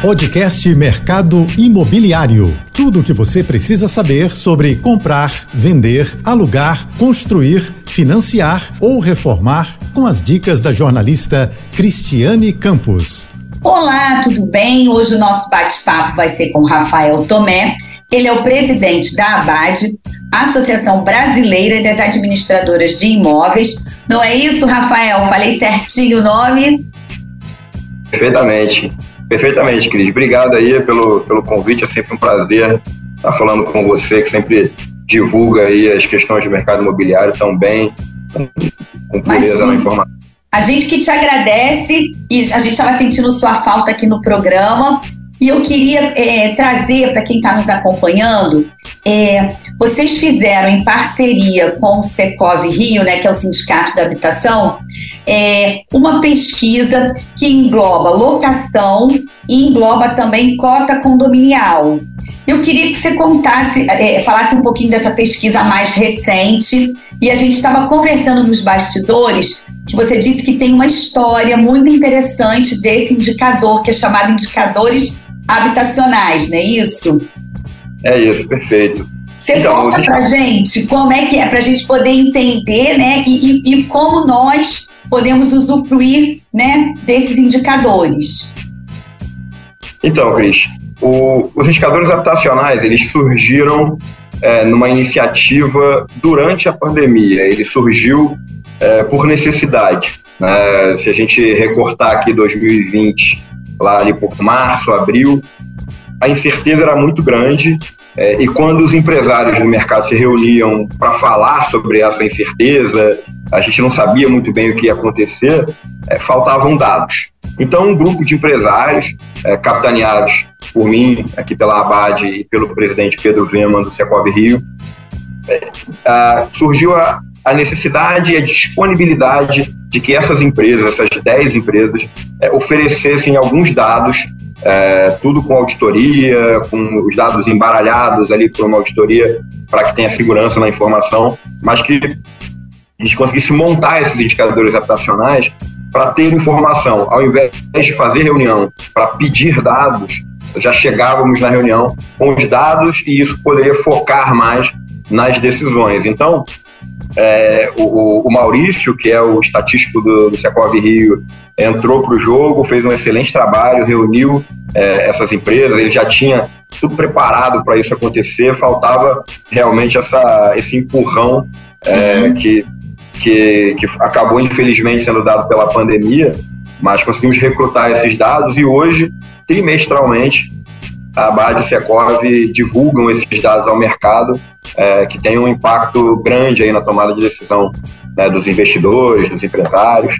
Podcast Mercado Imobiliário. Tudo o que você precisa saber sobre comprar, vender, alugar, construir, financiar ou reformar com as dicas da jornalista Cristiane Campos. Olá, tudo bem? Hoje o nosso bate-papo vai ser com Rafael Tomé. Ele é o presidente da ABAD, Associação Brasileira das Administradoras de Imóveis. Não é isso, Rafael? Falei certinho o nome? Perfeitamente. Perfeitamente, Cris. Obrigado aí pelo, pelo convite. É sempre um prazer estar falando com você, que sempre divulga aí as questões do mercado imobiliário tão bem, com pureza na informação. A gente que te agradece e a gente estava sentindo sua falta aqui no programa. E eu queria é, trazer para quem está nos acompanhando, é, vocês fizeram em parceria com o Secov Rio, né, que é o Sindicato da Habitação, é, uma pesquisa que engloba locação e engloba também cota condominial. Eu queria que você contasse, é, falasse um pouquinho dessa pesquisa mais recente. E a gente estava conversando nos bastidores que você disse que tem uma história muito interessante desse indicador, que é chamado indicadores habitacionais, não é isso? É isso, perfeito. Você então, conta gente... pra gente como é que é, pra gente poder entender, né, e, e, e como nós podemos usufruir, né, desses indicadores. Então, Cris, o, os indicadores habitacionais, eles surgiram é, numa iniciativa durante a pandemia. Ele surgiu é, por necessidade. Né? Se a gente recortar aqui 2020, lá ali por março, abril, a incerteza era muito grande é, e quando os empresários do mercado se reuniam para falar sobre essa incerteza, a gente não sabia muito bem o que ia acontecer, é, faltavam dados. Então, um grupo de empresários, é, capitaneados por mim, aqui pela Abad e pelo presidente Pedro Vema, do Secov Rio, é, surgiu a, a necessidade e a disponibilidade de que essas empresas, essas 10 empresas, é, oferecessem alguns dados, é, tudo com auditoria, com os dados embaralhados ali por uma auditoria, para que tenha segurança na informação, mas que a gente conseguisse montar esses indicadores habitacionais para ter informação. Ao invés de fazer reunião para pedir dados, já chegávamos na reunião com os dados e isso poderia focar mais nas decisões. Então, é, o, o, Maurício, que é o estatístico do, do Secov Rio, entrou para o jogo, fez um excelente trabalho, reuniu é, essas empresas, ele já tinha tudo preparado para isso acontecer, faltava realmente essa, esse empurrão é, uhum. que, que, que acabou infelizmente sendo dado pela pandemia, mas conseguimos recrutar esses dados e hoje, trimestralmente, a BAD e Secov divulgam esses dados ao mercado é, que tem um impacto grande aí na tomada de decisão né, dos investidores, dos empresários.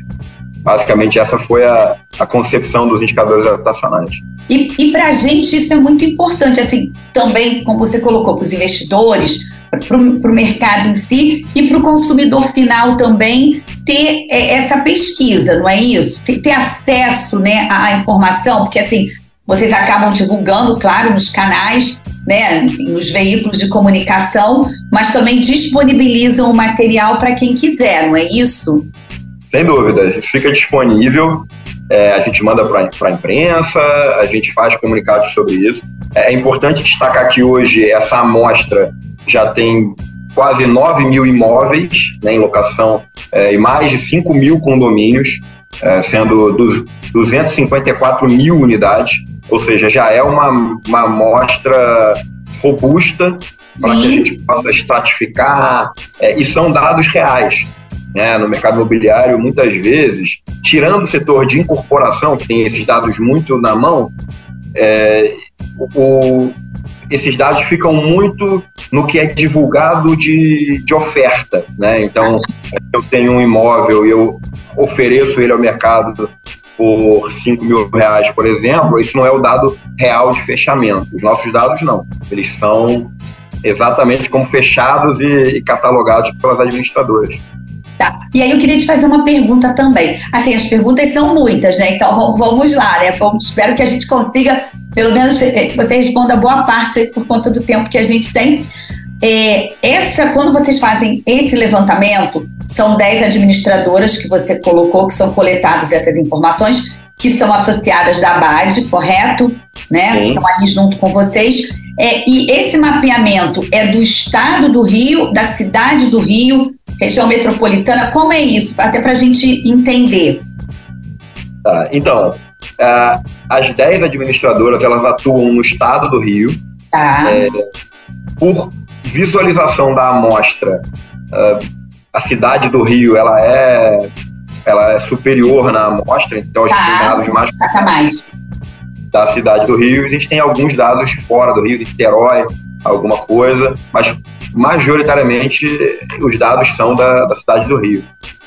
Basicamente, essa foi a, a concepção dos indicadores habitacionais. E, e para a gente isso é muito importante, assim, também, como você colocou, para os investidores, para o mercado em si e para o consumidor final também ter é, essa pesquisa, não é isso? Ter, ter acesso né, à informação, porque assim, vocês acabam divulgando, claro, nos canais, né, nos veículos de comunicação, mas também disponibilizam o material para quem quiser, não é isso? Sem dúvida, fica disponível, é, a gente manda para a imprensa, a gente faz comunicados sobre isso. É, é importante destacar que hoje essa amostra já tem quase 9 mil imóveis né, em locação é, e mais de 5 mil condomínios, é, sendo 254 mil unidades. Ou seja, já é uma, uma amostra robusta para que a gente possa estratificar, é, e são dados reais. Né? No mercado imobiliário, muitas vezes, tirando o setor de incorporação, que tem esses dados muito na mão, é, o, esses dados ficam muito no que é divulgado de, de oferta. Né? Então, eu tenho um imóvel e eu ofereço ele ao mercado por 5 mil reais, por exemplo, isso não é o dado real de fechamento. Os nossos dados não. Eles são exatamente como fechados e, e catalogados pelas administradoras. Tá. E aí eu queria te fazer uma pergunta também. Assim, as perguntas são muitas, né? Então vamos lá, né? espero que a gente consiga, pelo menos, eh, que você responda boa parte por conta do tempo que a gente tem. É, essa, quando vocês fazem esse levantamento, são 10 administradoras que você colocou, que são coletadas essas informações. que são associadas da ABAD, correto? Né? Sim. Estão ali junto com vocês. É, e esse mapeamento é do estado do Rio, da cidade do Rio, região metropolitana. Como é isso? Até para a gente entender. Tá, então, uh, as 10 administradoras elas atuam no estado do Rio. Tá. É, por visualização da amostra, uh, a cidade do Rio ela é ela é superior na amostra, então a gente tá, tem dados mais, mais da cidade do Rio, a gente tem alguns dados fora do Rio, de Niterói, alguma coisa, mas majoritariamente os dados são da, da cidade do Rio.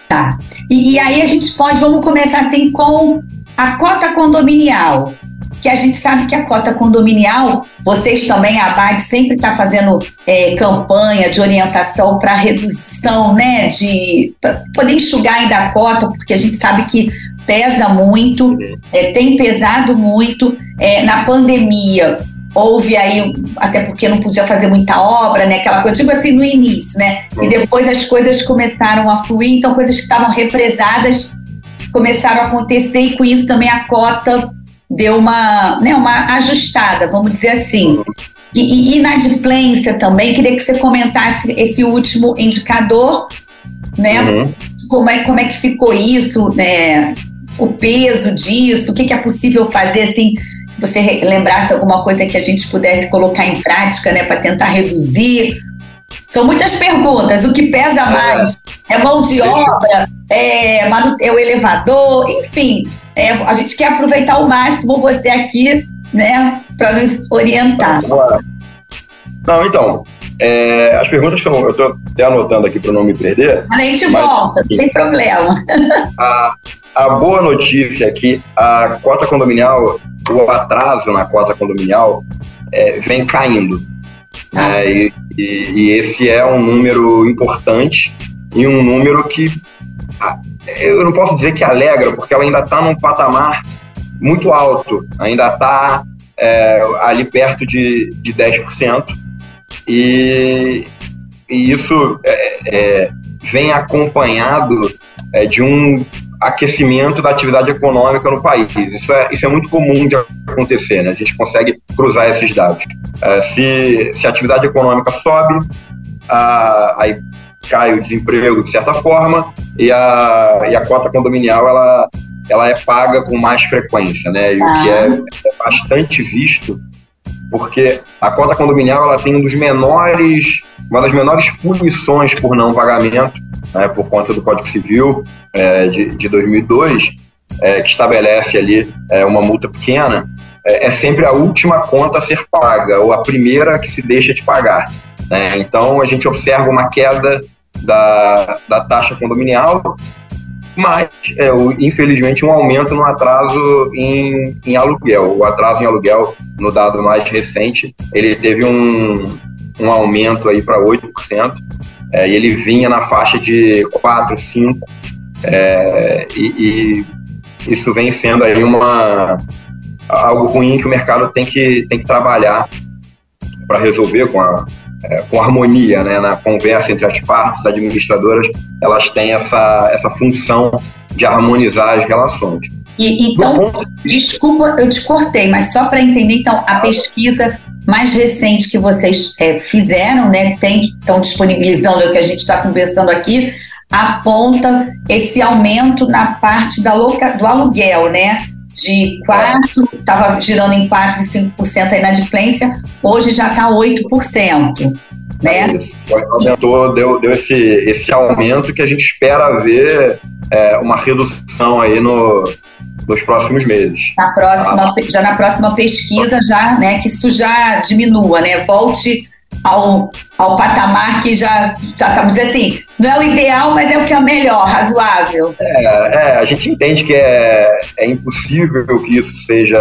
Tá. E, e aí a gente pode, vamos começar assim com a cota condominial que a gente sabe que a cota condominial, vocês também, a ABAD sempre está fazendo é, campanha de orientação para redução, né, de poder enxugar ainda a cota, porque a gente sabe que pesa muito, é, tem pesado muito. É, na pandemia, houve aí, até porque não podia fazer muita obra, né? Aquela coisa, digo assim, no início, né? E depois as coisas começaram a fluir, então coisas que estavam represadas começaram a acontecer e com isso também a cota deu uma, né, uma ajustada, vamos dizer assim. E, e inadimplência também, queria que você comentasse esse último indicador, né? Uhum. Como, é, como é que ficou isso, né? O peso disso, o que, que é possível fazer assim você lembrasse alguma coisa que a gente pudesse colocar em prática, né, para tentar reduzir. São muitas perguntas. O que pesa mais é mão de obra, é, é o elevador, enfim. É, a gente quer aproveitar ao máximo você aqui, né, para nos orientar. Não, então, é, as perguntas são. Eu estou até anotando aqui para não me perder. A gente mas, volta, não tem problema. A, a boa notícia é que a cota condominial, o atraso na cota condominial, é, vem caindo. Ah. É, e, e, e, esse é um número importante e um número que eu não posso dizer que alegra, porque ela ainda está num patamar muito alto, ainda está é, ali perto de, de 10%, e, e isso é, é, vem acompanhado é, de um aquecimento da atividade econômica no país. Isso é, isso é muito comum de acontecer, né? a gente consegue cruzar esses dados. É, se, se a atividade econômica sobe, a, aí cai o desemprego de certa forma e a, e a cota condominial ela, ela é paga com mais frequência, né? E ah. o que é, é, bastante visto, porque a cota condominial ela tem um dos menores, uma das menores punições por não pagamento, né, por conta do Código Civil é, de, de 2002, é, que estabelece ali é, uma multa pequena, é, é sempre a última conta a ser paga ou a primeira que se deixa de pagar. Né? Então, a gente observa uma queda da, da taxa condominial, mas, é, infelizmente, um aumento no atraso em, em aluguel. O atraso em aluguel, no dado mais recente, ele teve um, um aumento aí para 8%, é, e ele vinha na faixa de 4, 5%, é, e, e isso vem sendo aí uma, algo ruim que o mercado tem que, tem que trabalhar para resolver com a, é, com harmonia, né, na conversa entre as partes administradoras, elas têm essa, essa função de harmonizar as relações. E, então, desculpa, eu te cortei, mas só para entender, então, a pesquisa mais recente que vocês é, fizeram, né, tem, estão disponibilizando o que a gente está conversando aqui, aponta esse aumento na parte da loca, do aluguel, né? De 4, estava girando em 4 e 5% a inadimplência, hoje já está 8%. Né? Aumentou, deu, deu esse, esse aumento que a gente espera ver é, uma redução aí no, nos próximos meses. Na próxima, ah. Já na próxima pesquisa, já, né, que isso já diminua, né? Volte ao, ao patamar que já já estamos dizendo assim, não é o ideal, mas é o que é melhor, razoável. É, é a gente entende que é, é impossível que isso seja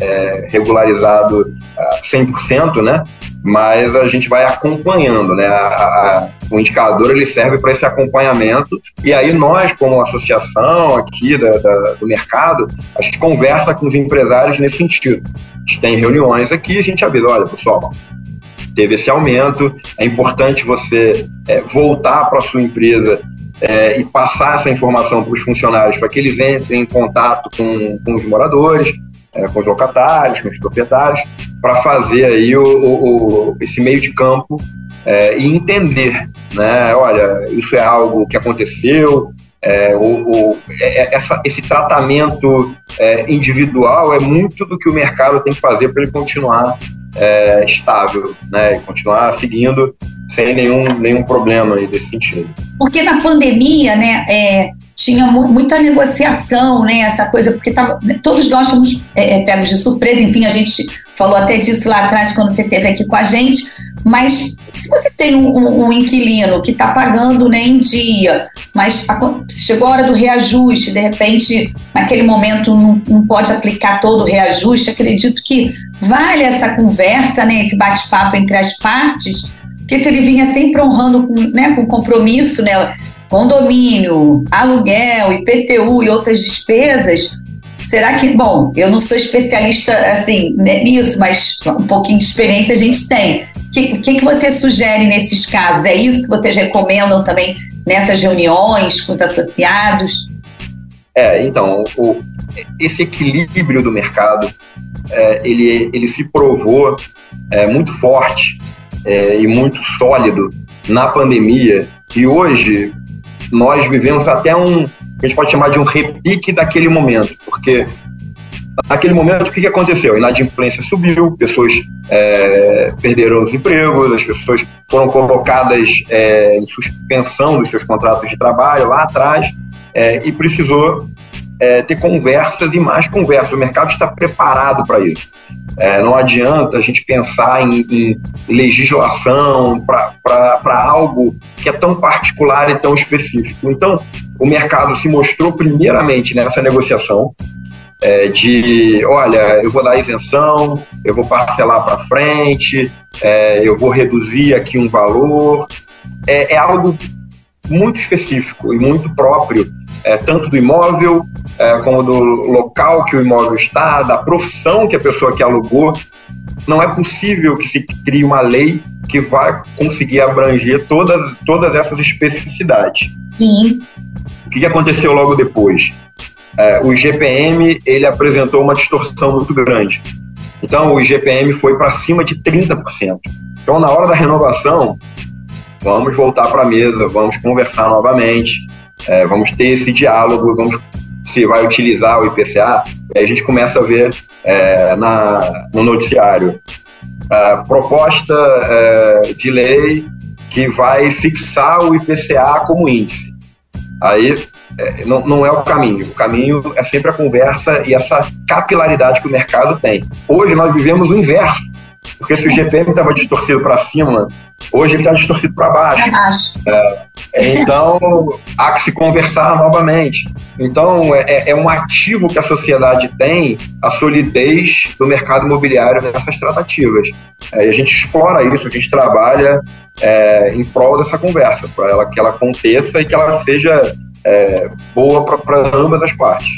é, regularizado 100%, né? Mas a gente vai acompanhando, né? A, a, o indicador ele serve para esse acompanhamento e aí nós, como associação aqui da, da, do mercado, a gente conversa com os empresários nesse sentido. A gente tem reuniões aqui, a gente avisa, olha, pessoal, teve esse aumento. É importante você é, voltar para a sua empresa é, e passar essa informação para os funcionários para que eles entrem em contato com, com os moradores, é, com os locatários, com os proprietários, para fazer aí o, o, o, esse meio de campo é, e entender, né? Olha, isso é algo que aconteceu, é, o, é, é, essa, esse tratamento individual é muito do que o mercado tem que fazer para ele continuar é, estável, né? Continuar seguindo sem nenhum, nenhum problema aí desse sentido. Porque na pandemia, né, é, tinha mu muita negociação, né, essa coisa, porque tava, todos nós fomos é, pegos de surpresa, enfim, a gente falou até disso lá atrás quando você esteve aqui com a gente, mas se você tem um, um, um inquilino que está pagando né, em dia, mas a, chegou a hora do reajuste, de repente, naquele momento não, não pode aplicar todo o reajuste, acredito que vale essa conversa, né, esse bate-papo entre as partes, porque se ele vinha sempre honrando com, né, com compromisso, né, condomínio, aluguel, IPTU e outras despesas, será que, bom, eu não sou especialista assim nisso, mas um pouquinho de experiência a gente tem. O que, que, que você sugere nesses casos? É isso que vocês recomendam também nessas reuniões com os associados? É, então, o, esse equilíbrio do mercado, é, ele, ele se provou é, muito forte é, e muito sólido na pandemia. E hoje nós vivemos até um, a gente pode chamar de um repique daquele momento, porque naquele momento o que, que aconteceu? A inadimplência subiu, pessoas é, perderam os empregos, as pessoas foram colocadas é, em suspensão dos seus contratos de trabalho lá atrás é, e precisou é, ter conversas e mais conversas. O mercado está preparado para isso. É, não adianta a gente pensar em, em legislação para algo que é tão particular e tão específico. Então, o mercado se mostrou primeiramente nessa negociação é, de, olha, eu vou dar isenção, eu vou parcelar para frente, é, eu vou reduzir aqui um valor. É, é algo muito específico e muito próprio é, tanto do imóvel, é, como do local que o imóvel está, da profissão que a pessoa que alugou. Não é possível que se crie uma lei que vai conseguir abranger todas, todas essas especificidades. Sim. O que aconteceu logo depois? É, o IGPM ele apresentou uma distorção muito grande. Então, o IGPM foi para cima de 30%. Então, na hora da renovação, vamos voltar para a mesa, vamos conversar novamente, é, vamos ter esse diálogo, vamos se vai utilizar o IPCA, aí a gente começa a ver é, na, no noticiário a proposta é, de lei que vai fixar o IPCA como índice. Aí é, não, não é o caminho. O caminho é sempre a conversa e essa capilaridade que o mercado tem. Hoje nós vivemos o inverso. Porque se o GPM estava distorcido para cima, hoje ele está distorcido para baixo. É, então, há que se conversar novamente. Então, é, é, um ativo que a sociedade tem, a solidez do mercado imobiliário nessas tratativas. É, e a gente explora isso, a gente trabalha é, em prol dessa conversa, para ela, que ela aconteça e que ela seja é, boa para ambas as partes.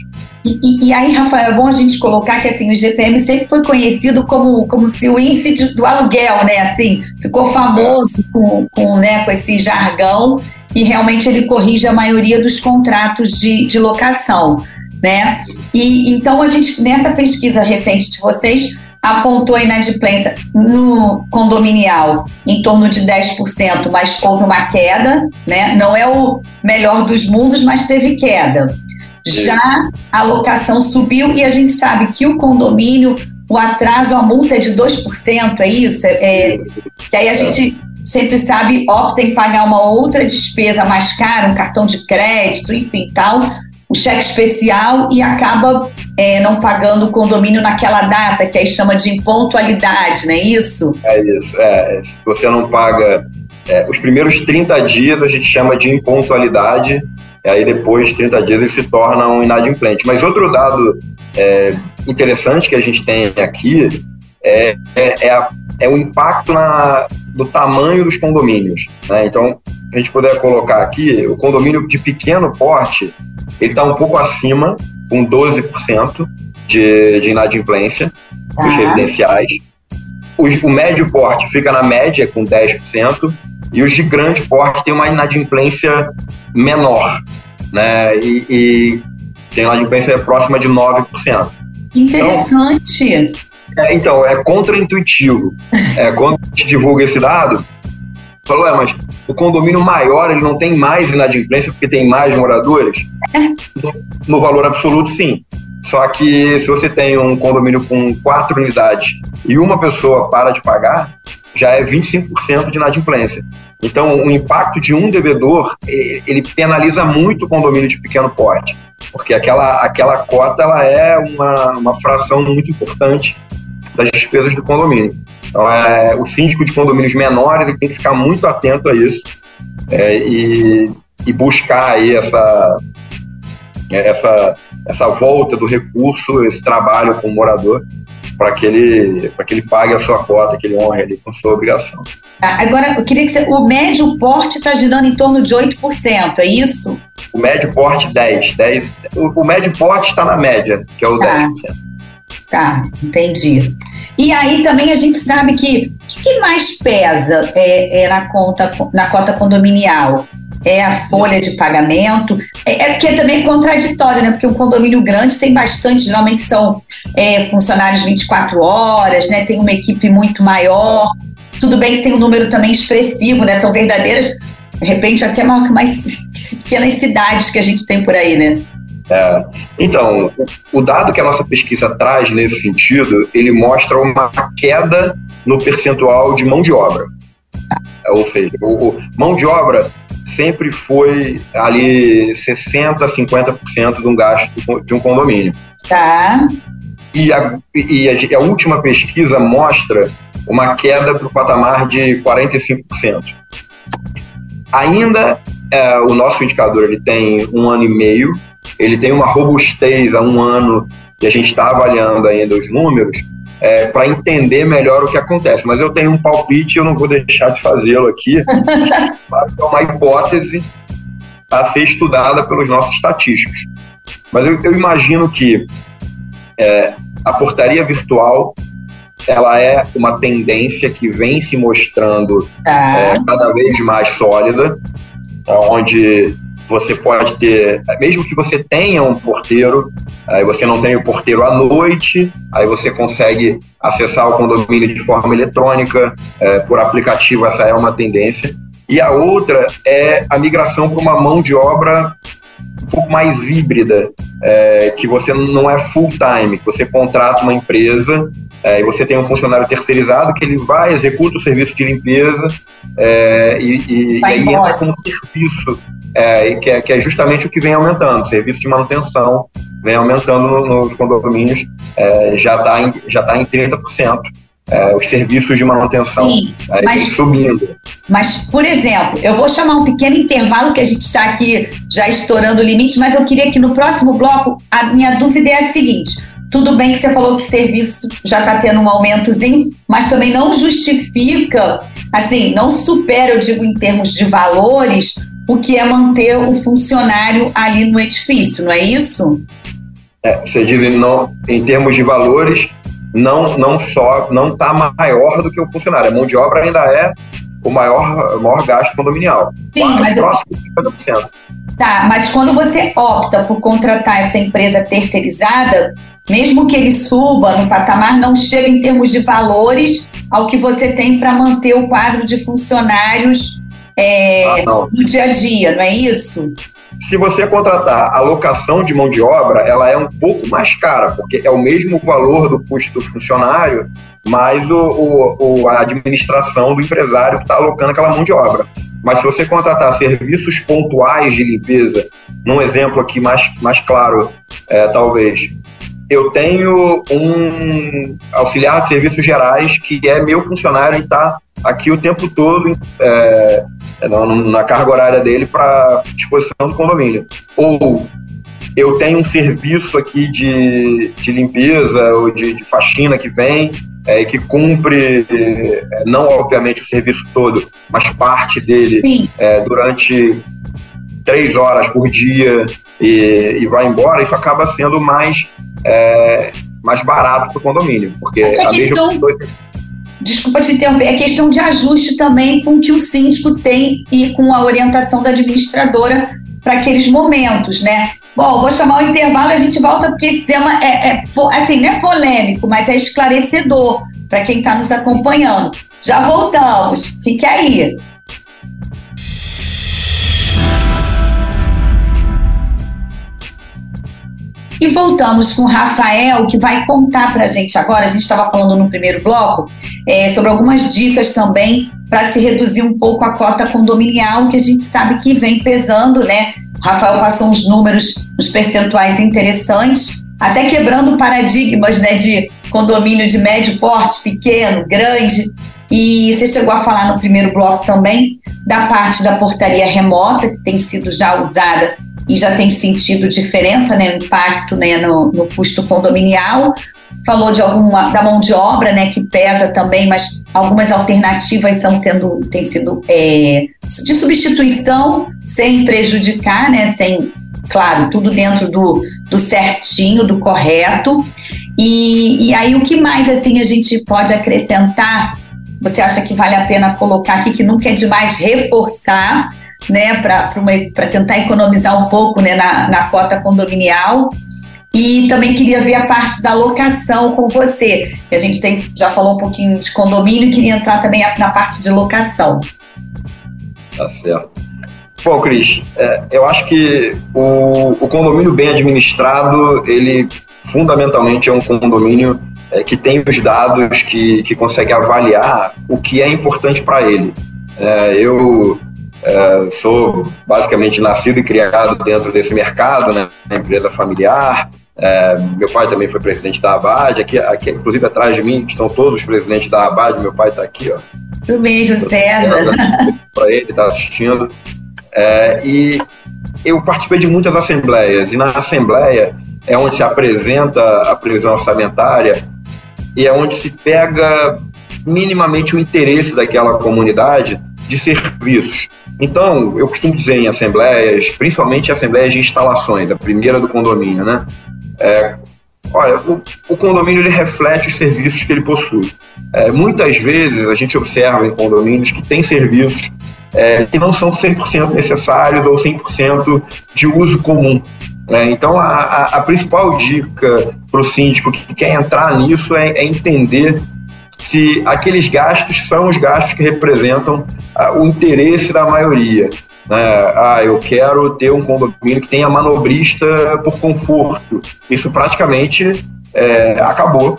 E, e, aí, Rafael, é bom a gente colocar que assim, o GPM sempre foi conhecido como, como se o índice de, do aluguel, né? Assim, ficou famoso com, com, né, com esse jargão e realmente ele corrige a maioria dos contratos de, de locação, né? E então a gente, nessa pesquisa recente de vocês, apontou a inadimplência no condominial em torno de 10%, mas houve uma queda, né? Não é o melhor dos mundos, mas teve queda. Já a locação subiu e a gente sabe que o condomínio, o atraso, a multa é de 2%, é isso? É, é, que aí a gente sempre sabe, opta em pagar uma outra despesa mais cara, um cartão de crédito, enfim, tal, um cheque especial e acaba é, não pagando o condomínio naquela data, que aí chama de impontualidade, não é isso? É isso. É, se você não paga é, os primeiros 30 dias, a gente chama de impontualidade e aí depois de 30 dias ele se torna um inadimplente. Mas outro dado é, interessante que a gente tem aqui é, é, é, a, é o impacto na, do tamanho dos condomínios. Né? Então, a gente puder colocar aqui, o condomínio de pequeno porte, ele está um pouco acima, com 12% de, de inadimplência, dos residenciais. O, o médio porte fica na média, com 10%, e os de grande porte têm uma inadimplência menor, né? E, e tem uma inadimplência próxima de 9%. Interessante. Então, é, então, é contraintuitivo. É, quando a gente divulga esse dado, falou, é, mas o condomínio maior ele não tem mais inadimplência porque tem mais moradores? No, no valor absoluto, sim. Só que se você tem um condomínio com quatro unidades e uma pessoa para de pagar, já é 25% de inadimplência. Então, o impacto de um devedor, ele penaliza muito o condomínio de pequeno porte, porque aquela, aquela cota ela é uma, uma fração muito importante das despesas do condomínio. Então, é, o síndico de condomínios menores ele tem que ficar muito atento a isso é, e, e buscar aí essa, essa, essa volta do recurso, esse trabalho com o morador, para que ele para que ele pague a sua cota, que ele honre ali com sua obrigação. Agora, eu queria que você, o médio porte está girando em torno de 8%, é isso? O médio porte 10, 10 o, o médio porte está na média, que é o tá. 10%. Tá, entendi. E aí também a gente sabe que o que, que, mais pesa é, é, na conta na cota condominial? É a folha de pagamento. É, é porque é também contraditório, né? Porque um condomínio grande tem bastante, geralmente são é, funcionários 24 horas, né? Tem uma equipe muito maior. Tudo bem que tem um número também expressivo, né? São verdadeiras, de repente, até maior que mais pequenas cidades que a gente tem por aí, né? É, então, o dado que a nossa pesquisa traz nesse sentido, ele mostra uma queda no percentual de mão de obra. Ou seja, o, o mão de obra sempre foi ali 60%, 50% de um gasto de um condomínio. Tá. E a, e a, a última pesquisa mostra uma queda para o patamar de 45%. Ainda é, o nosso indicador ele tem um ano e meio ele tem uma robustez há um ano e a gente está avaliando ainda os números é, para entender melhor o que acontece. Mas eu tenho um palpite, eu não vou deixar de fazê-lo aqui, mas é uma hipótese a ser estudada pelos nossos estatísticos. Mas eu, eu imagino que é, a portaria virtual ela é uma tendência que vem se mostrando tá. é, cada vez mais sólida, onde você pode ter, mesmo que você tenha um porteiro, aí você não tem o porteiro à noite, aí você consegue acessar o condomínio de forma eletrônica, é, por aplicativo, essa é uma tendência. E a outra é a migração para uma mão de obra um pouco mais híbrida, é, que você não é full time, que você contrata uma empresa é, e você tem um funcionário terceirizado que ele vai, executa o serviço de limpeza é, e, e, e aí entra como serviço é, que, é, que é justamente o que vem aumentando. O serviço de manutenção vem aumentando nos condomínios, é, já está em, já tá em 30%. É, os serviços de manutenção Sim, é, mas, subindo. Mas, por exemplo, eu vou chamar um pequeno intervalo que a gente está aqui já estourando o limite, mas eu queria que no próximo bloco a minha dúvida é a seguinte: tudo bem que você falou que o serviço já está tendo um aumentozinho, mas também não justifica, assim, não supera, eu digo em termos de valores, o que é manter o funcionário ali no edifício, não é isso? É, você diz não, em termos de valores, não não só não está maior do que o funcionário. A mão de obra ainda é o maior, o maior gasto condominial. Sim, mas próximo eu... 50%. Tá, mas quando você opta por contratar essa empresa terceirizada, mesmo que ele suba no patamar, não chega em termos de valores ao que você tem para manter o quadro de funcionários é, ah, no dia a dia, não é isso? Se você contratar a locação de mão de obra, ela é um pouco mais cara, porque é o mesmo valor do custo do funcionário, mais o, o a administração do empresário que está alocando aquela mão de obra. Mas se você contratar serviços pontuais de limpeza, num exemplo aqui mais, mais claro, é, talvez, eu tenho um auxiliar de serviços gerais que é meu funcionário e está aqui o tempo todo é, na, carga horária dele para disposição do condomínio. Ou eu tenho um serviço aqui de, de limpeza ou de, de faxina que vem é, que cumpre, é, não obviamente o serviço todo, mas parte dele é, durante três horas por dia e, e vai embora, isso acaba sendo mais é, mais barato para o condomínio, porque a, a questão, desculpa te interromper, é questão de ajuste também com o que o síndico tem e com a orientação da administradora para aqueles momentos, né? Bom, vou chamar o intervalo e a gente volta porque esse tema é, é assim, não é polêmico, mas é esclarecedor para quem está nos acompanhando. Já voltamos, fique aí. E voltamos com o Rafael, que vai contar para a gente agora. A gente estava falando no primeiro bloco é, sobre algumas dicas também para se reduzir um pouco a cota condominial, que a gente sabe que vem pesando, né? O Rafael passou uns números, uns percentuais interessantes, até quebrando paradigmas né, de condomínio de médio porte, pequeno, grande. E você chegou a falar no primeiro bloco também da parte da portaria remota, que tem sido já usada e já tem sentido diferença, né, impacto né, no, no custo condominial. Falou de alguma da mão de obra, né, que pesa também, mas algumas alternativas estão sendo têm sido é, de substituição sem prejudicar, né, sem claro tudo dentro do, do certinho, do correto. E, e aí o que mais assim a gente pode acrescentar? Você acha que vale a pena colocar aqui que nunca é demais reforçar né, para tentar economizar um pouco né, na, na cota condominial. E também queria ver a parte da locação com você. A gente tem, já falou um pouquinho de condomínio queria entrar também na parte de locação. Tá certo. Bom, Cris, é, eu acho que o, o, condomínio bem administrado, ele fundamentalmente é um condomínio é, que tem os dados, que, que consegue avaliar o que é importante para ele. É, eu é, sou basicamente nascido e criado dentro desse mercado, né, na empresa familiar. É, meu pai também foi presidente da Abad. Aqui, aqui, inclusive, atrás de mim estão todos os presidentes da Abad. Meu pai está aqui, ó. Tudo mesmo, César. Para ele, está assistindo. É, e eu participei de muitas assembleias. E na assembleia é onde se apresenta a previsão orçamentária e é onde se pega minimamente o interesse daquela comunidade de serviços. Então, eu costumo dizer em assembleias, principalmente assembleias de instalações, a primeira do condomínio, né? É, olha, o, o, condomínio ele reflete os serviços que ele possui. É, muitas vezes a gente observa em condomínios que tem serviços é, que não são 100% necessários ou 100% de uso comum. Né? Então, a, a, a, principal dica para o síndico que quer entrar nisso é, é entender se aqueles gastos são os gastos que representam ah, o interesse da maioria. Né? Ah, eu quero ter um condomínio que tenha manobrista por conforto. Isso praticamente é, acabou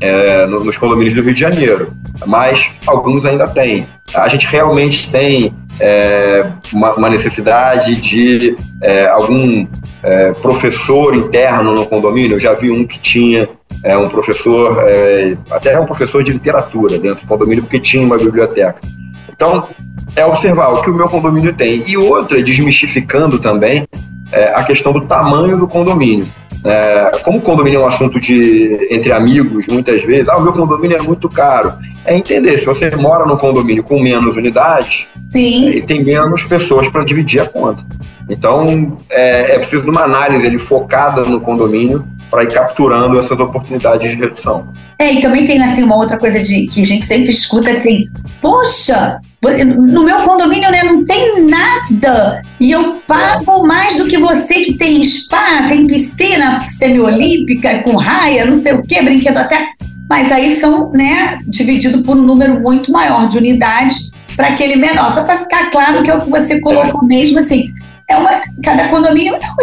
é, nos condomínios do Rio de Janeiro, mas alguns ainda têm. A gente realmente tem é, uma, uma, necessidade de é, algum é, professor interno no condomínio. Eu já vi um que tinha é, um professor, é, até um professor de literatura dentro do condomínio, porque tinha uma biblioteca. Então, é observar o que o meu condomínio tem. E outra, desmistificando também é, a questão do tamanho do condomínio. É, como o condomínio é um assunto de entre amigos, muitas vezes, ah, o meu condomínio é muito caro. É entender, se você mora num condomínio com menos unidades, Sim. É, tem menos pessoas para dividir a conta. Então, é, é preciso uma análise ali, focada no condomínio para ir capturando essas oportunidades de redução. É, e também tem assim uma outra coisa de que a gente sempre escuta assim, poxa, no meu condomínio né, não tem nada e eu pago mais do que você que tem spa, tem piscina semiolímpica com raia, não sei o que, brinquedo até. Mas aí são, né, dividido por um número muito maior de unidades para aquele menor. Só para ficar claro que é o que você colocou mesmo, assim, é uma, cada condomínio é uma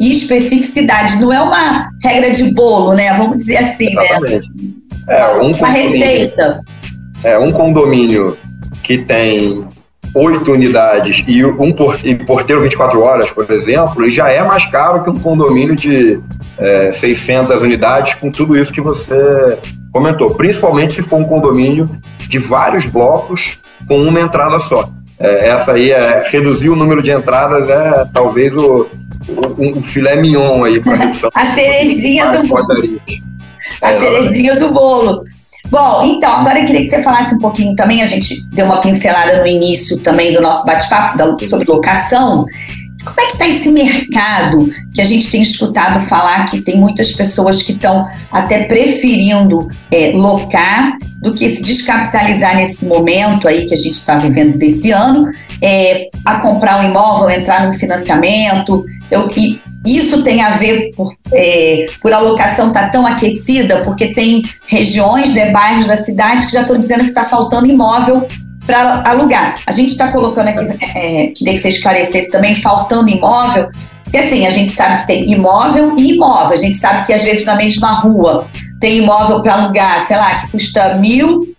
especificidade, não é uma regra de bolo, né? Vamos dizer assim, né? Exatamente. né? É, um uma receita. É, um condomínio que tem oito unidades e um porteiro 24 horas, por exemplo, já é mais caro que um condomínio de é, 600 unidades com tudo isso que você comentou, principalmente se for um condomínio de vários blocos com uma entrada só. É, essa aí é reduzir o número de entradas é talvez o, o, o filé mignon aí para a cerejinha do bolo. A é, cerejinha do bolo. Bom, então, agora eu queria que você falasse um pouquinho também, a gente deu uma pincelada no início também do nosso bate-papo sobre locação. Como é que está esse mercado que a gente tem escutado falar que tem muitas pessoas que estão até preferindo é, locar do que se descapitalizar nesse momento aí que a gente está vivendo desse ano, é, a comprar um imóvel, entrar no financiamento. Eu, e isso tem a ver por, é, por a locação estar tá tão aquecida, porque tem regiões, né, bairros da cidade que já estão dizendo que está faltando imóvel para alugar. A gente está colocando aqui, é, queria que você esclarecesse também, faltando imóvel, porque assim, a gente sabe que tem imóvel e imóvel. A gente sabe que às vezes na mesma rua tem imóvel para alugar, sei lá, que custa mil,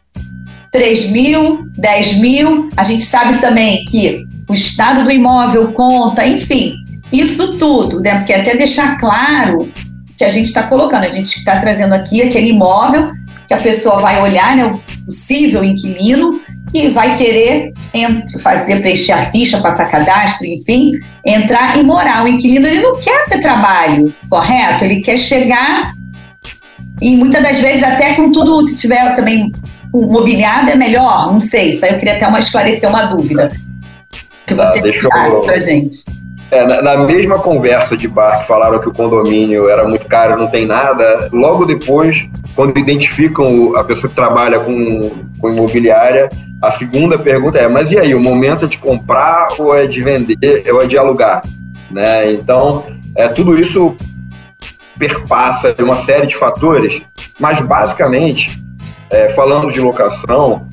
três mil, dez mil. A gente sabe também que o estado do imóvel conta, enfim, isso tudo, né? Porque até deixar claro que a gente está colocando, a gente está trazendo aqui aquele imóvel que a pessoa vai olhar, né? O possível inquilino e vai querer fazer, preencher a ficha, passar cadastro, enfim, entrar e morar. O inquilino ele não quer ter trabalho, correto? Ele quer chegar e muitas das vezes até com tudo, se tiver também mobiliado é melhor, não sei. Aí eu queria até uma, esclarecer uma dúvida que você ah, para pra gente. É, na, na, mesma conversa de bar que falaram que o condomínio era muito caro, não tem nada, logo depois, quando identificam a pessoa que trabalha com, com imobiliária, a segunda pergunta é: mas e aí, o momento é de comprar ou é de vender ou é de alugar? Né? Então, é, tudo isso perpassa uma série de fatores, mas basicamente, é, falando de locação,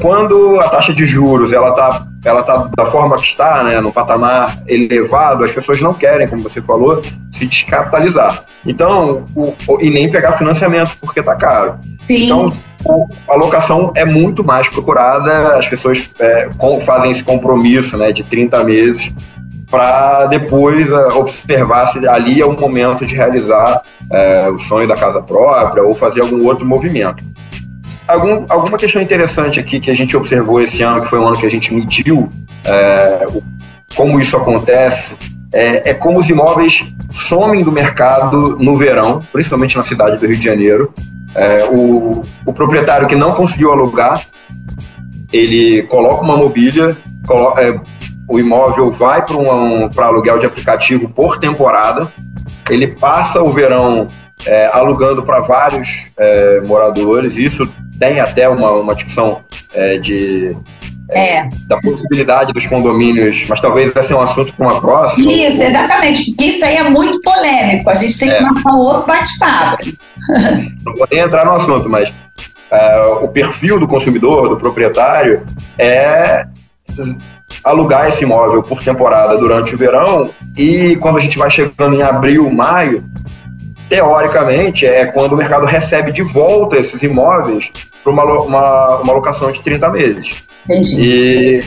quando a taxa de juros ela está ela tá da forma que está, né, no patamar elevado, as pessoas não querem, como você falou, se descapitalizar. Então, o, o, e nem pegar financiamento porque está caro. Sim. Então, o, a locação é muito mais procurada, as pessoas é, com, fazem esse compromisso né, de 30 meses para depois é, observar se ali é o momento de realizar é, o sonho da casa própria ou fazer algum outro movimento. Algum, alguma questão interessante aqui que a gente observou esse ano, que foi um ano que a gente mediu é, como isso acontece, é, é, como os imóveis somem do mercado no verão, principalmente na cidade do Rio de Janeiro. É, o, o, proprietário que não conseguiu alugar, ele coloca uma mobília, coloca, é, o imóvel vai para um, aluguel de aplicativo por temporada, ele passa o verão é, alugando para vários é, moradores, isso tem até uma, uma discussão é, de é, é. da possibilidade dos condomínios, mas talvez vai ser um assunto para uma próxima. Isso, exatamente, porque isso aí é muito polêmico, a gente tem que é. marcar um outro bate-papo. Não vou nem entrar no assunto, mas é, o perfil do consumidor, do proprietário, é alugar esse imóvel por temporada durante o verão e quando a gente vai chegando em abril, maio, teoricamente, é quando o mercado recebe de volta esses imóveis para uma, uma, uma locação de 30 meses. Entendi. E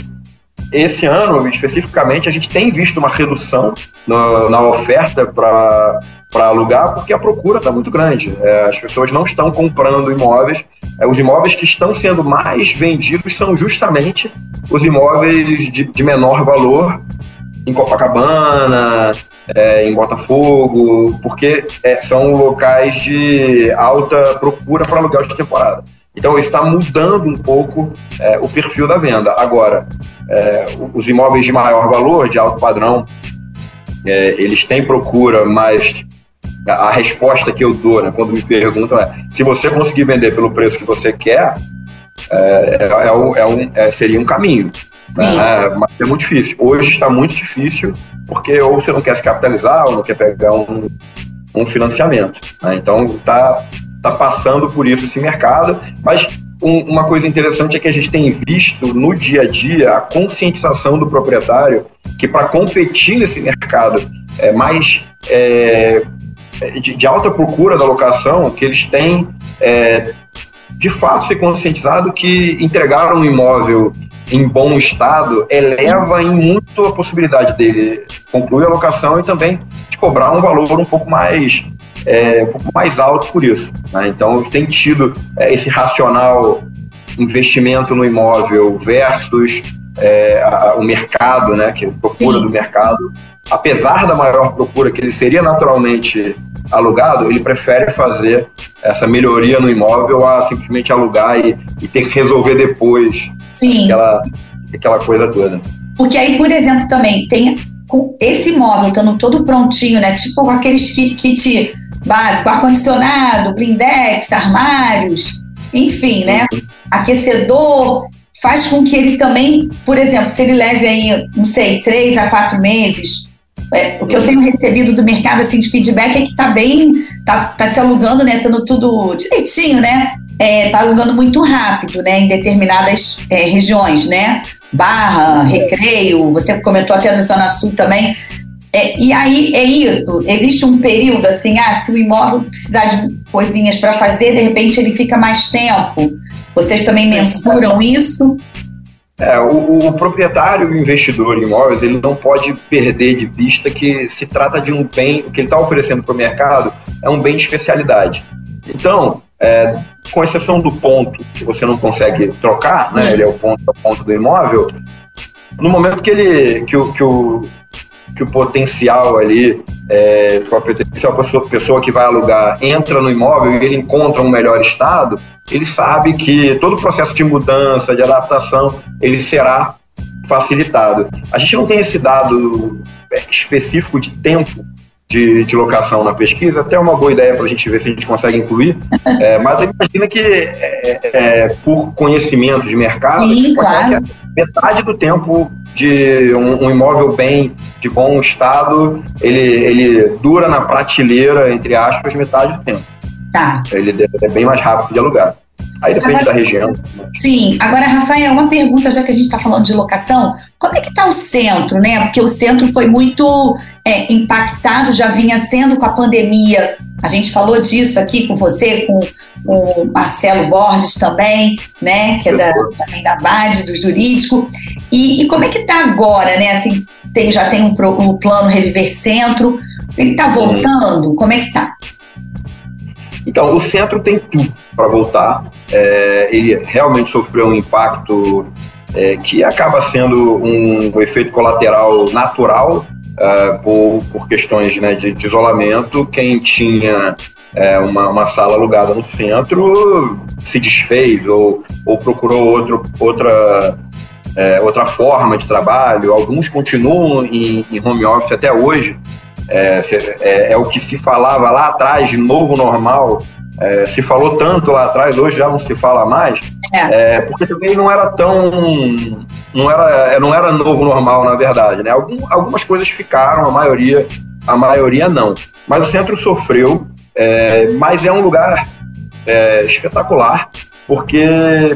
esse ano, especificamente, a gente tem visto uma redução na, na oferta para para alugar porque a procura está muito grande. É, as pessoas não estão comprando imóveis. É, os imóveis que estão sendo mais vendidos são justamente os imóveis de, de menor valor em Copacabana, é, em Botafogo, porque é, são locais de alta procura para aluguel de temporada. Então, está mudando um pouco é, o perfil da venda. Agora, é, os imóveis de maior valor, de alto padrão, é, eles têm procura, mas a resposta que eu dou né, quando me perguntam é: se você conseguir vender pelo preço que você quer, é, é, é um, é, seria um caminho. Né? Mas é muito difícil. Hoje está muito difícil, porque ou você não quer se capitalizar, ou não quer pegar um, um financiamento. Né? Então está tá passando por isso esse mercado, mas um, uma coisa interessante é que a gente tem visto no dia a dia a conscientização do proprietário que para competir nesse mercado é mais é, de, de, alta procura da locação, que eles têm é, de fato se conscientizado que entregar um imóvel em bom estado eleva em muito a possibilidade dele concluir a locação e também de cobrar um valor um pouco mais é, um pouco mais alto por isso. Né? Então tem tido é, esse racional investimento no imóvel versus é, a, o mercado, né, que é a procura Sim. do mercado, apesar da maior procura que ele seria naturalmente alugado, ele prefere fazer essa melhoria no imóvel a simplesmente alugar e, e ter que resolver depois Sim. Aquela, aquela coisa toda. Porque aí, por exemplo, também tem com esse imóvel estando todo prontinho, né? Tipo aqueles kit, kit básico, ar-condicionado, blindex, armários. enfim, né? Aquecedor faz com que ele também, por exemplo, se ele leve aí, não sei, três a quatro meses, é, o que eu tenho recebido do mercado assim de feedback é que tá bem, tá, tá se alugando, né? Tendo tudo direitinho, né? É, tá alugando muito rápido, né? Em determinadas é, regiões, né? Barra, Recreio, você comentou até da Zona Sul também. É, e aí é isso. Existe um período assim, ah, se o imóvel precisar de coisinhas para fazer, de repente ele fica mais tempo. Vocês também mensuram isso? É, o, o, proprietário, o investidor em imóveis, ele não pode perder de vista que se trata de um bem, o que ele está oferecendo para o mercado é um bem de especialidade. Então, é, com exceção do ponto que você não consegue trocar, né, ele é o ponto, o ponto do imóvel, no momento que ele que o, que o, que o potencial ali, é, a potencial pessoa, pessoa que vai alugar entra no imóvel e ele encontra um melhor estado, ele sabe que todo o processo de mudança, de adaptação, ele será facilitado. A gente não tem esse dado é, específico de tempo de, de locação na pesquisa, até é uma boa ideia para a gente ver se a gente consegue incluir, é, mas imagina que é, é, por conhecimento de mercado, Sim, claro. metade do tempo de um, um, imóvel bem de bom estado, ele, ele dura na prateleira, entre aspas, metade do tempo. Tá. Ele é bem mais rápido de alugar. Aí depende Agora, da região. Sim. Agora, Rafael, uma pergunta, já que a gente está falando de locação, como é que está o centro, né? Porque o centro foi muito é, impactado, já vinha sendo com a pandemia. A gente falou disso aqui com você, com o Marcelo Borges também, né? Que é da, também da BAD, do jurídico. E, e como é que está agora, né? Assim, tem, já tem um, um plano Reviver Centro. Ele está voltando? Como é que está? Então, o centro tem tudo para voltar. É, ele realmente sofreu um impacto é, que acaba sendo um, um efeito colateral natural é, por, por, questões né, de, de, isolamento. Quem tinha é, uma, uma, sala alugada no centro se desfez ou, ou procurou outro, outra, é, outra forma de trabalho. Alguns continuam em, em home office até hoje. É, é, é, o que se falava lá atrás de novo normal, é, se falou tanto lá atrás, hoje já não se fala mais, é. é porque também não era tão. Não era, não era novo normal, na verdade. Né? Algum, algumas coisas ficaram, a maioria, a maioria não. Mas o centro sofreu, é, mas é um lugar é, espetacular porque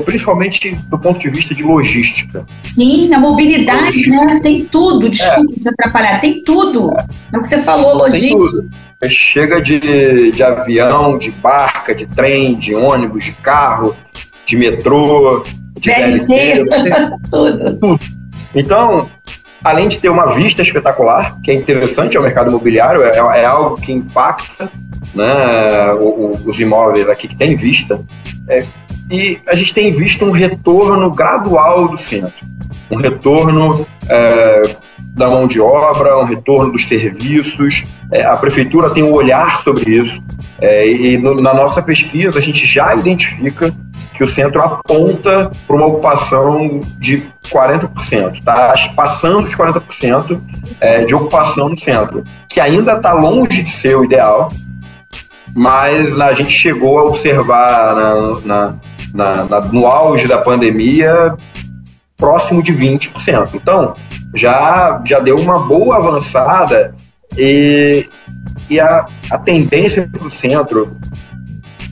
principalmente do ponto de vista de logística. Sim, a mobilidade, né? Tem tudo, desculpa é. te atrapalhar, tem tudo. É o que você falou, logística. Chega de, de avião, de barca, de trem, de ônibus, de carro, de metrô, de VLT, tudo. tudo. Então, além de ter uma vista espetacular, que é interessante ao mercado imobiliário, é, é algo que impacta né, os imóveis aqui que tem vista, é, e a gente tem visto um retorno gradual do centro, um retorno é, da mão de obra, um retorno dos serviços. É, a prefeitura tem um olhar sobre isso é, e no, na nossa pesquisa a gente já identifica que o centro aponta para uma ocupação de 40%, tá? Passando de 40% é, de ocupação no centro, que ainda está longe de ser o ideal, mas a gente chegou a observar na, na na, na, no auge da pandemia, próximo de 20%. Então, já, já deu uma boa avançada e, e a, a tendência para o centro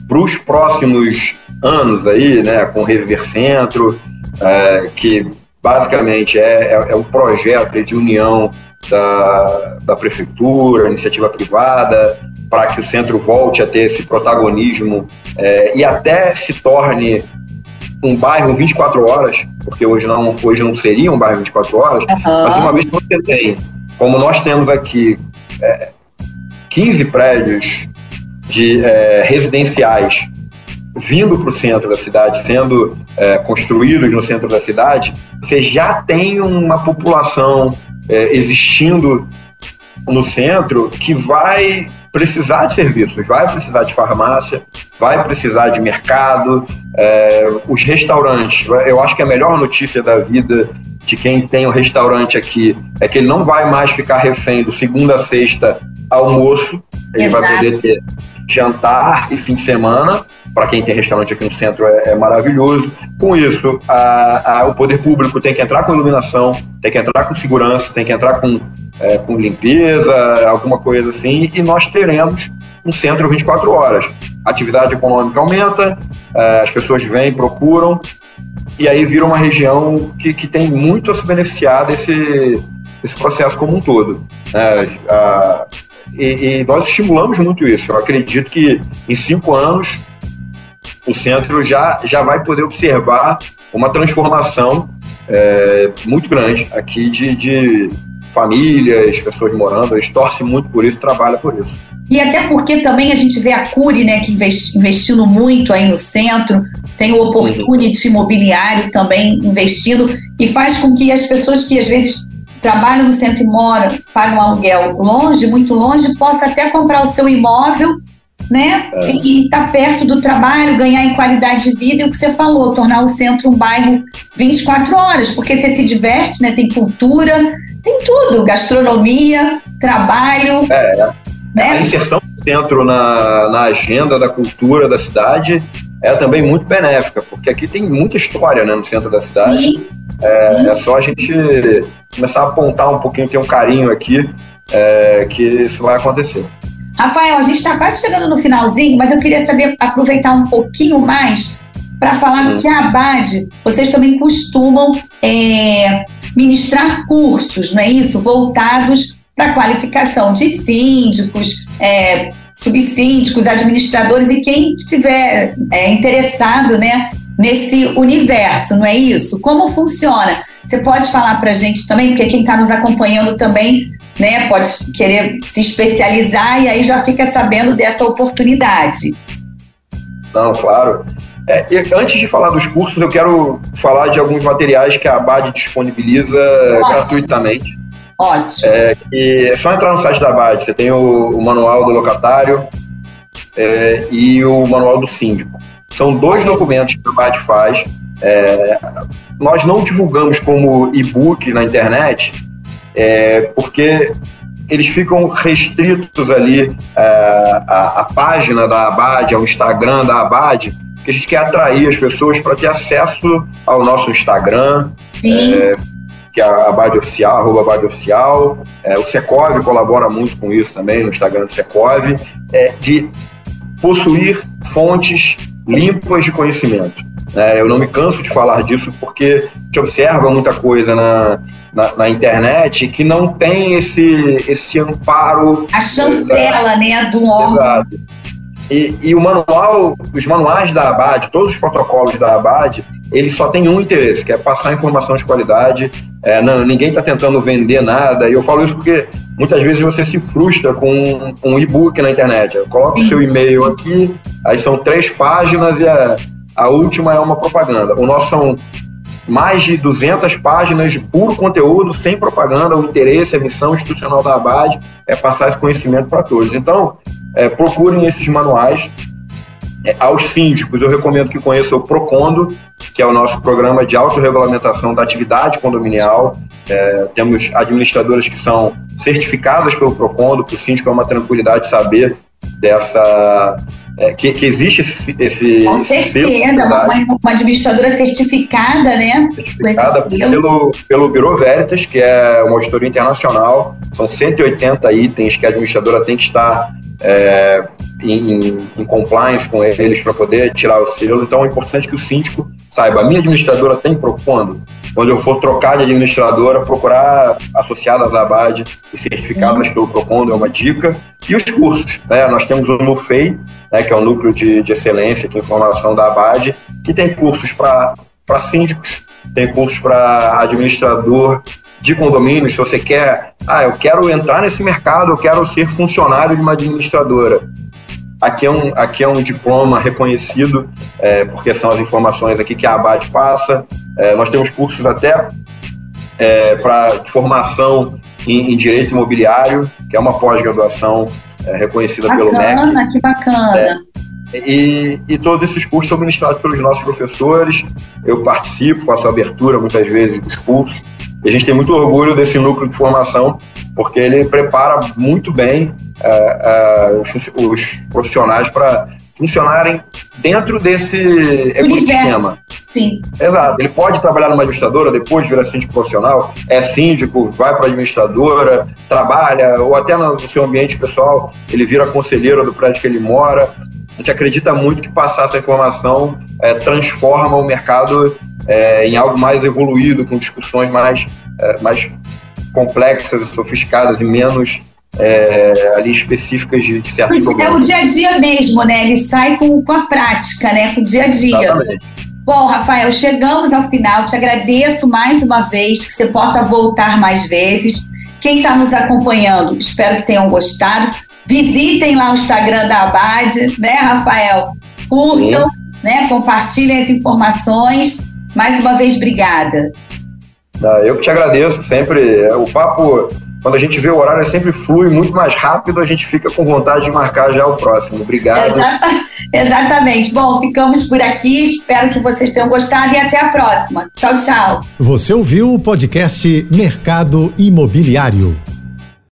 para os próximos anos aí, né, com o Reviver Centro, é, que basicamente é, é, é, um projeto de união da, da prefeitura, iniciativa privada, para que o centro volte a ter esse protagonismo é, e até se torne um bairro 24 horas, porque hoje não, hoje não seria um bairro 24 horas, uhum. mas uma vez que você tem, como nós temos aqui, é, 15 prédios de é, residenciais vindo para o centro da cidade, sendo é, construídos no centro da cidade, você já tem uma população é, existindo no centro que vai precisar de serviços, vai precisar de farmácia, vai precisar de mercado, é, os restaurantes. Eu acho que a melhor notícia da vida de quem tem o um restaurante aqui é que ele não vai mais ficar refém do segunda a sexta almoço, ele Exato. vai poder ter jantar e fim de semana. para quem tem restaurante aqui no centro é, é maravilhoso. Com isso, a, a, o poder público tem que entrar com iluminação, tem que entrar com segurança, tem que entrar com, é, com limpeza, alguma coisa assim, e nós teremos um centro 24 horas. A atividade econômica aumenta, é, as pessoas vêm, procuram, e aí vira uma região que, que tem muito a se beneficiar desse, desse processo como um todo. É, a, e, e, nós estimulamos muito isso. Eu acredito que em cinco anos o centro já, já vai poder observar uma transformação é, muito grande aqui de, de famílias, pessoas morando. Eles torcem muito por isso, trabalham por isso. E até porque também a gente vê a Curi, né, que investindo muito aí no centro, tem o Opportunity Imobiliário também investindo, e faz com que as pessoas que às vezes trabalham no centro e moram, pagam aluguel longe, muito longe, possa até comprar o seu imóvel né? É. E estar tá perto do trabalho, ganhar em qualidade de vida, e o que você falou, tornar o centro um bairro 24 horas, porque você se diverte, né? Tem cultura, tem tudo, gastronomia, trabalho. É, né? A inserção do centro na, na agenda da cultura da cidade é também muito benéfica, porque aqui tem muita história né, no centro da cidade. Sim. É, Sim. é só a gente começar a apontar um pouquinho, ter um carinho aqui, é, que isso vai acontecer. Rafael, a gente está quase chegando no finalzinho, mas eu queria saber, aproveitar um pouquinho mais para falar que a Abade, vocês também costumam é, ministrar cursos, não é isso? Voltados para a qualificação de síndicos, é, subsíndicos, administradores e quem estiver é, interessado né, nesse universo, não é isso? Como funciona? Você pode falar para a gente também, porque quem está nos acompanhando também né, pode querer se especializar e aí já fica sabendo dessa oportunidade. Não, claro. É, antes de falar dos cursos, eu quero falar de alguns materiais que a ABAD disponibiliza Ótimo. gratuitamente. Ótimo. É, é só entrar no site da ABAD, você tem o, o manual do locatário é, e o manual do síndico. São dois documentos que a ABAD faz. É, nós não divulgamos como e-book na internet, é, porque eles ficam restritos ali é, à, à, página da Abad, ao Instagram da Abad, que a gente quer atrair as pessoas para ter acesso ao nosso Instagram, é, que é a Abad Oficial, arroba Abad Oficial. É, o Secov colabora muito com isso também, no Instagram do Secov, é, de possuir fontes limpas de conhecimento. É, eu não me canso de falar disso porque te observa muita coisa na, na, na, internet que não tem esse, esse amparo. A chancela, né, do órgão. Exato. E, e, o manual, os manuais da ABAD, todos os protocolos da ABAD, eles só têm um interesse, que é passar informação de qualidade. É, não, ninguém está tentando vender nada. E eu falo isso porque muitas vezes você se frustra com um, um e-book na internet. Coloca o seu e-mail aqui, aí são três páginas e a, a última é uma propaganda. O nosso são mais de 200 páginas de puro conteúdo, sem propaganda. O interesse, a missão institucional da ABAD é passar esse conhecimento para todos. Então, é, procurem esses manuais. É, aos síndicos, eu recomendo que conheçam o PROCONDO, que é o nosso programa de autorregulamentação da atividade condominial. É, temos administradoras que são certificadas pelo PROCONDO, para o síndico é uma tranquilidade saber dessa é, que, que, existe esse, esse Com certeza, uma, uma, administradora certificada, né? Certificada pelo, pelo Bureau Veritas, que é uma auditoria internacional. São 180 itens que a administradora tem que estar é, em, em, compliance com eles para poder tirar o selo. Então é importante que o síndico saiba. A minha administradora tem propondo quando eu for trocar de administradora, procurar associadas à ABAD e certificadas pelo PROCONDO é uma dica. E os cursos, né? Nós temos o NUFEI, né, que é o Núcleo de, de Excelência de Informação da ABAD, que tem cursos para síndicos, tem cursos para administrador de condomínios, se você quer, ah, eu quero entrar nesse mercado, eu quero ser funcionário de uma administradora. Aqui é um, aqui é um diploma reconhecido, é, porque são as informações aqui que a ABAD passa. É, nós temos cursos até é, para formação em, em, direito imobiliário, que é uma pós-graduação é, reconhecida bacana, pelo MEC. Bacana, que bacana. É, e, e, todos esses cursos são ministrados pelos nossos professores. Eu participo, faço abertura muitas vezes dos cursos. E a gente tem muito orgulho desse núcleo de formação, porque ele prepara muito bem uh, uh, os, os, profissionais para funcionarem dentro desse ecossistema. Sim. Exato. Ele pode trabalhar numa administradora, depois virar síndico profissional, é síndico, vai para a administradora, trabalha, ou até no seu ambiente pessoal, ele vira conselheiro do prédio que ele mora. A gente acredita muito que passar essa informação é, transforma o mercado é, em algo mais evoluído, com discussões mais, é, mais complexas sofisticadas e menos é, ali específicas de, de certos é. É o dia a dia mesmo, né? Ele sai com, com a prática, né? Com o dia a dia. Exatamente. Bom, Rafael, chegamos ao final. Te agradeço mais uma vez que você possa voltar mais vezes. Quem está nos acompanhando, espero que tenham gostado. Visitem lá o Instagram da Abad, né, Rafael? Curtam, Sim. né? Compartilhem as informações. Mais uma vez, obrigada. Ah, eu que te agradeço sempre. É, o papo quando a gente vê o horário, sempre flui muito mais rápido, a gente fica com vontade de marcar já o próximo. Obrigado. Exatamente. Bom, ficamos por aqui. Espero que vocês tenham gostado e até a próxima. Tchau, tchau. Você ouviu o podcast Mercado Imobiliário.